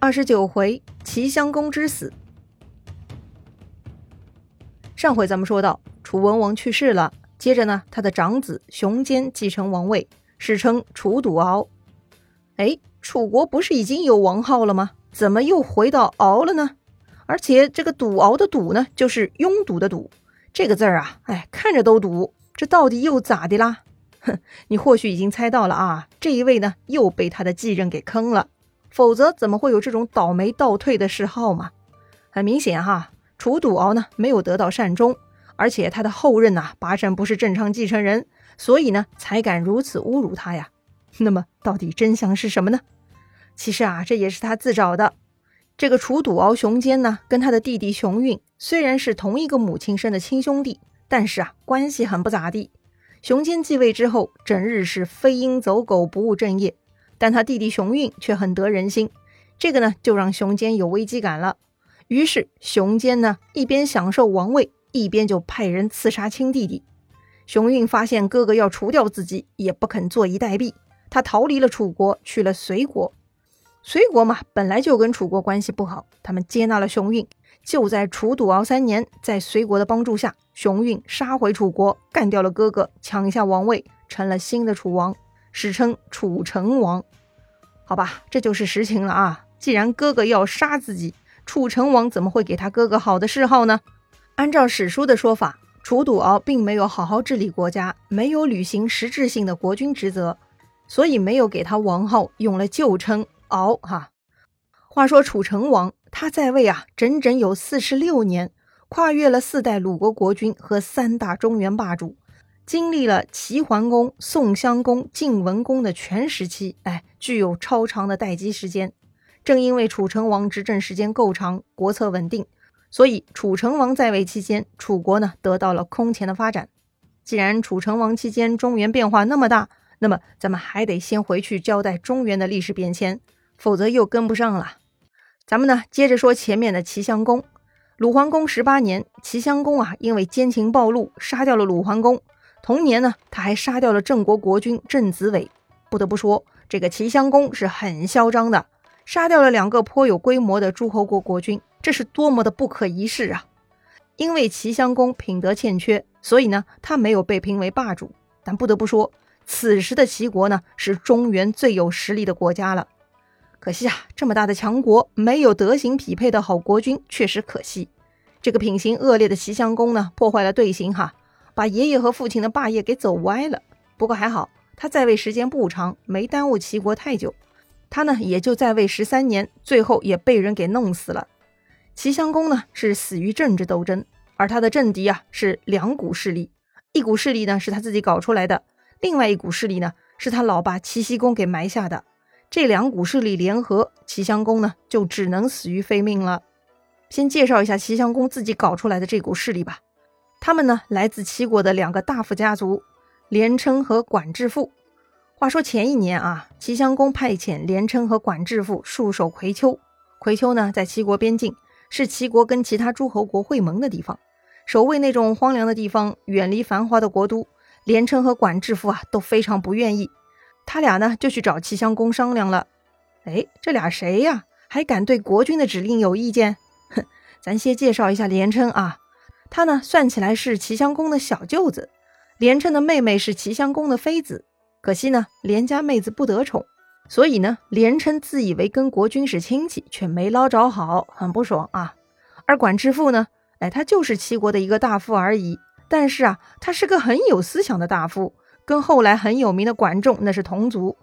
二十九回，齐襄公之死。上回咱们说到，楚文王去世了，接着呢，他的长子熊坚继承王位，史称楚赌敖。哎，楚国不是已经有王号了吗？怎么又回到敖了呢？而且这个赌敖的赌呢，就是拥堵的堵，这个字儿啊，哎，看着都堵。这到底又咋的啦？哼，你或许已经猜到了啊，这一位呢，又被他的继任给坑了。否则怎么会有这种倒霉倒退的嗜好嘛？很明显哈，楚赌敖呢没有得到善终，而且他的后任呐八成不是正常继承人，所以呢才敢如此侮辱他呀。那么到底真相是什么呢？其实啊这也是他自找的。这个楚赌敖熊坚呢跟他的弟弟熊运虽然是同一个母亲生的亲兄弟，但是啊关系很不咋地。熊坚继位之后，整日是飞鹰走狗，不务正业。但他弟弟熊运却很得人心，这个呢就让熊坚有危机感了。于是熊坚呢一边享受王位，一边就派人刺杀亲弟弟。熊运发现哥哥要除掉自己，也不肯坐以待毙，他逃离了楚国，去了隋国。隋国嘛本来就跟楚国关系不好，他们接纳了熊运。就在楚赌敖三年，在隋国的帮助下，熊运杀回楚国，干掉了哥哥，抢下王位，成了新的楚王。史称楚成王，好吧，这就是实情了啊！既然哥哥要杀自己，楚成王怎么会给他哥哥好的谥号呢？按照史书的说法，楚赌敖并没有好好治理国家，没有履行实质性的国君职责，所以没有给他王号，用了旧称敖。哈，话说楚成王他在位啊，整整有四十六年，跨越了四代鲁国国君和三大中原霸主。经历了齐桓公、宋襄公、晋文公的全时期，哎，具有超长的待机时间。正因为楚成王执政时间够长，国策稳定，所以楚成王在位期间，楚国呢得到了空前的发展。既然楚成王期间中原变化那么大，那么咱们还得先回去交代中原的历史变迁，否则又跟不上了。咱们呢接着说前面的齐襄公。鲁桓公十八年，齐襄公啊因为奸情暴露，杀掉了鲁桓公。同年呢，他还杀掉了郑国国君郑子伟。不得不说，这个齐襄公是很嚣张的，杀掉了两个颇有规模的诸侯国国君，这是多么的不可一世啊！因为齐襄公品德欠缺，所以呢，他没有被评为霸主。但不得不说，此时的齐国呢，是中原最有实力的国家了。可惜啊，这么大的强国，没有德行匹配的好国君，确实可惜。这个品行恶劣的齐襄公呢，破坏了队形哈。把爷爷和父亲的霸业给走歪了。不过还好，他在位时间不长，没耽误齐国太久。他呢，也就在位十三年，最后也被人给弄死了。齐襄公呢，是死于政治斗争，而他的政敌啊，是两股势力。一股势力呢，是他自己搞出来的；另外一股势力呢，是他老爸齐僖公给埋下的。这两股势力联合，齐襄公呢，就只能死于非命了。先介绍一下齐襄公自己搞出来的这股势力吧。他们呢，来自齐国的两个大夫家族，连称和管至父。话说前一年啊，齐襄公派遣连称和管至父戍守葵丘。葵丘呢，在齐国边境，是齐国跟其他诸侯国会盟的地方。守卫那种荒凉的地方，远离繁华的国都，连称和管至父啊都非常不愿意。他俩呢，就去找齐襄公商量了。哎，这俩谁呀？还敢对国君的指令有意见？哼，咱先介绍一下连称啊。他呢，算起来是齐襄公的小舅子，连称的妹妹是齐襄公的妃子。可惜呢，连家妹子不得宠，所以呢，连称自以为跟国君是亲戚，却没捞着好，很不爽啊。而管之父呢，哎，他就是齐国的一个大夫而已，但是啊，他是个很有思想的大夫，跟后来很有名的管仲那是同族。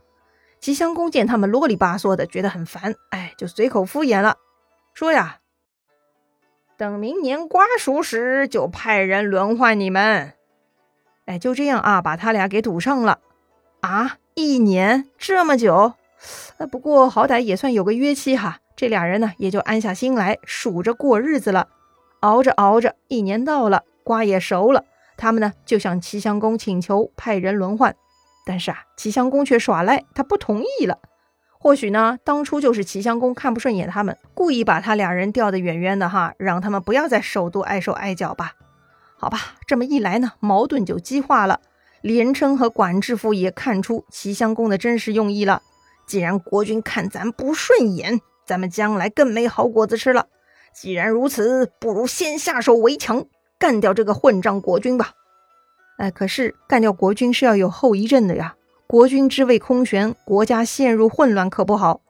齐襄公见他们啰里吧嗦的，觉得很烦，哎，就随口敷衍了，说呀。等明年瓜熟时，就派人轮换你们。哎，就这样啊，把他俩给堵上了啊！一年这么久，呃，不过好歹也算有个约期哈。这俩人呢，也就安下心来，数着过日子了。熬着熬着，一年到了，瓜也熟了，他们呢就向齐襄公请求派人轮换。但是啊，齐襄公却耍赖，他不同意了。或许呢，当初就是齐襄公看不顺眼他们，故意把他俩人调得远远的哈，让他们不要在首都碍手碍脚吧。好吧，这么一来呢，矛盾就激化了。连称和管至父也看出齐襄公的真实用意了。既然国君看咱不顺眼，咱们将来更没好果子吃了。既然如此，不如先下手为强，干掉这个混账国君吧。哎，可是干掉国君是要有后遗症的呀，国君之位空悬，国家陷入混乱可不好。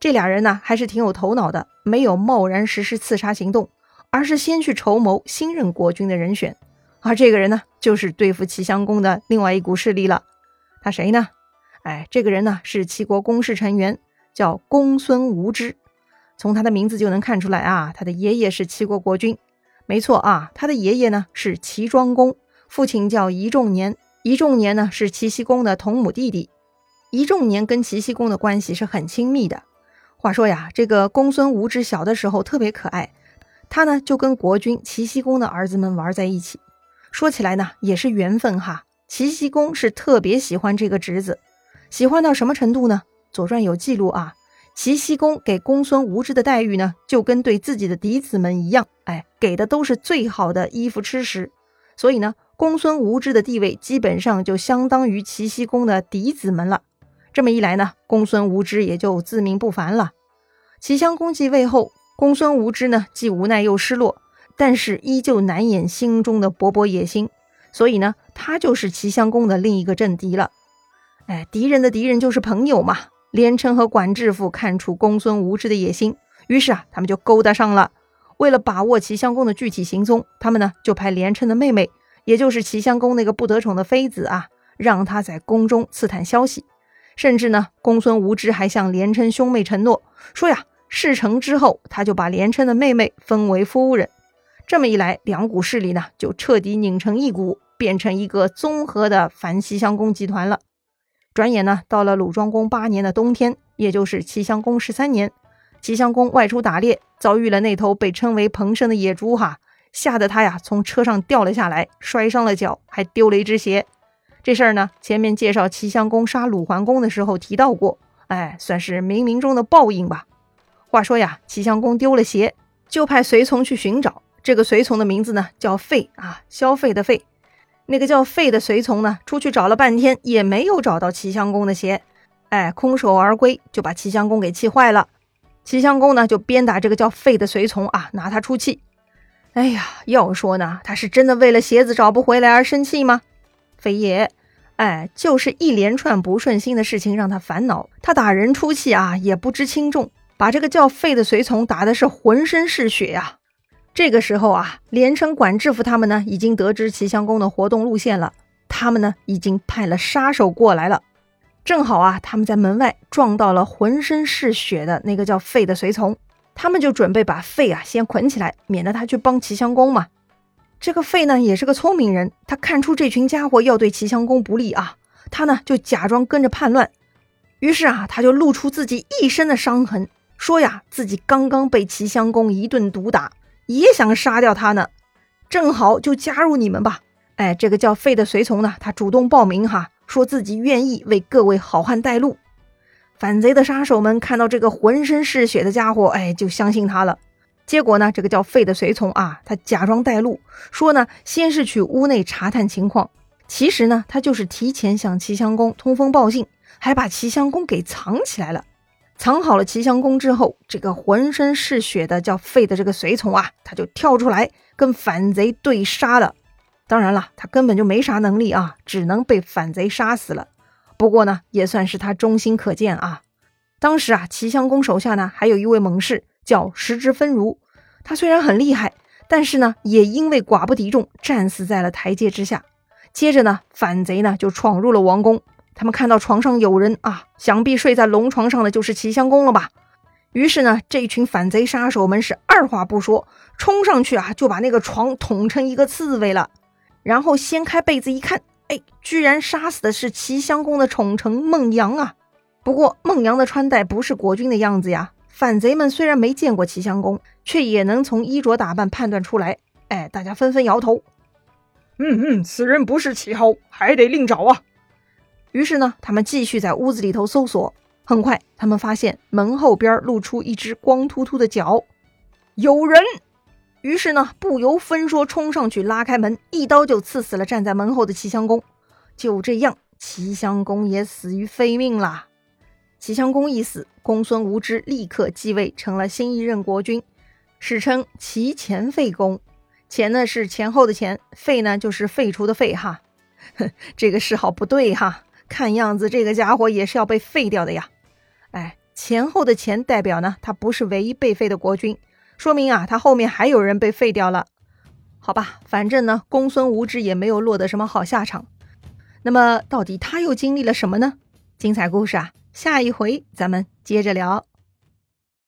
这俩人呢，还是挺有头脑的，没有贸然实施刺杀行动，而是先去筹谋新任国君的人选。而这个人呢，就是对付齐襄公的另外一股势力了。他谁呢？哎，这个人呢是齐国公室成员，叫公孙无知。从他的名字就能看出来啊，他的爷爷是齐国国君。没错啊，他的爷爷呢是齐庄公，父亲叫仪仲年。一仲年呢是齐僖公的同母弟弟。一仲年跟齐僖公的关系是很亲密的。话说呀，这个公孙无知小的时候特别可爱，他呢就跟国君齐僖公的儿子们玩在一起。说起来呢，也是缘分哈。齐僖公是特别喜欢这个侄子。喜欢到什么程度呢？《左传》有记录啊，齐僖公给公孙无知的待遇呢，就跟对自己的嫡子们一样，哎，给的都是最好的衣服吃食。所以呢，公孙无知的地位基本上就相当于齐僖公的嫡子们了。这么一来呢，公孙无知也就自命不凡了。齐襄公继位后，公孙无知呢，既无奈又失落，但是依旧难掩心中的勃勃野心。所以呢，他就是齐襄公的另一个政敌了。哎，敌人的敌人就是朋友嘛。连称和管制父看出公孙无知的野心，于是啊，他们就勾搭上了。为了把握齐襄公的具体行踪，他们呢就派连称的妹妹，也就是齐襄公那个不得宠的妃子啊，让他在宫中刺探消息。甚至呢，公孙无知还向连称兄妹承诺说呀，事成之后，他就把连称的妹妹封为夫人。这么一来，两股势力呢就彻底拧成一股，变成一个综合的反齐襄公集团了。转眼呢，到了鲁庄公八年的冬天，也就是齐襄公十三年，齐襄公外出打猎，遭遇了那头被称为彭生的野猪，哈，吓得他呀从车上掉了下来，摔伤了脚，还丢了一只鞋。这事儿呢，前面介绍齐襄公杀鲁桓公的时候提到过，哎，算是冥冥中的报应吧。话说呀，齐襄公丢了鞋，就派随从去寻找。这个随从的名字呢，叫费啊，消费的费。那个叫费的随从呢，出去找了半天，也没有找到齐襄公的鞋，哎，空手而归，就把齐襄公给气坏了。齐襄公呢，就鞭打这个叫费的随从啊，拿他出气。哎呀，要说呢，他是真的为了鞋子找不回来而生气吗？非也，哎，就是一连串不顺心的事情让他烦恼。他打人出气啊，也不知轻重，把这个叫费的随从打的是浑身是血呀。这个时候啊，连城管制服他们呢，已经得知齐襄公的活动路线了。他们呢，已经派了杀手过来了。正好啊，他们在门外撞到了浑身是血的那个叫费的随从，他们就准备把费啊先捆起来，免得他去帮齐襄公嘛。这个费呢，也是个聪明人，他看出这群家伙要对齐襄公不利啊，他呢就假装跟着叛乱。于是啊，他就露出自己一身的伤痕，说呀，自己刚刚被齐襄公一顿毒打。也想杀掉他呢，正好就加入你们吧。哎，这个叫费的随从呢，他主动报名哈，说自己愿意为各位好汉带路。反贼的杀手们看到这个浑身是血的家伙，哎，就相信他了。结果呢，这个叫费的随从啊，他假装带路，说呢，先是去屋内查探情况，其实呢，他就是提前向齐襄公通风报信，还把齐襄公给藏起来了。藏好了齐襄公之后，这个浑身是血的叫费的这个随从啊，他就跳出来跟反贼对杀了。当然了，他根本就没啥能力啊，只能被反贼杀死了。不过呢，也算是他忠心可见啊。当时啊，齐襄公手下呢还有一位猛士叫石之分如，他虽然很厉害，但是呢也因为寡不敌众，战死在了台阶之下。接着呢，反贼呢就闯入了王宫。他们看到床上有人啊，想必睡在龙床上的就是齐襄公了吧？于是呢，这群反贼杀手们是二话不说，冲上去啊，就把那个床捅成一个刺猬了。然后掀开被子一看，哎，居然杀死的是齐襄公的宠臣孟阳啊！不过孟阳的穿戴不是国君的样子呀。反贼们虽然没见过齐襄公，却也能从衣着打扮判断出来。哎，大家纷纷摇头。嗯嗯，此人不是齐侯，还得另找啊。于是呢，他们继续在屋子里头搜索。很快，他们发现门后边露出一只光秃秃的脚，有人。于是呢，不由分说冲上去拉开门，一刀就刺死了站在门后的齐襄公。就这样，齐襄公也死于非命啦。齐襄公一死，公孙无知立刻继位，成了新一任国君，史称齐前废公。前呢是前后的前，废呢就是废除的废哈。哼，这个谥号不对哈，看样子这个家伙也是要被废掉的呀。哎，前后的前代表呢，他不是唯一被废的国君，说明啊，他后面还有人被废掉了。好吧，反正呢，公孙无知也没有落得什么好下场。那么，到底他又经历了什么呢？精彩故事啊，下一回咱们接着聊。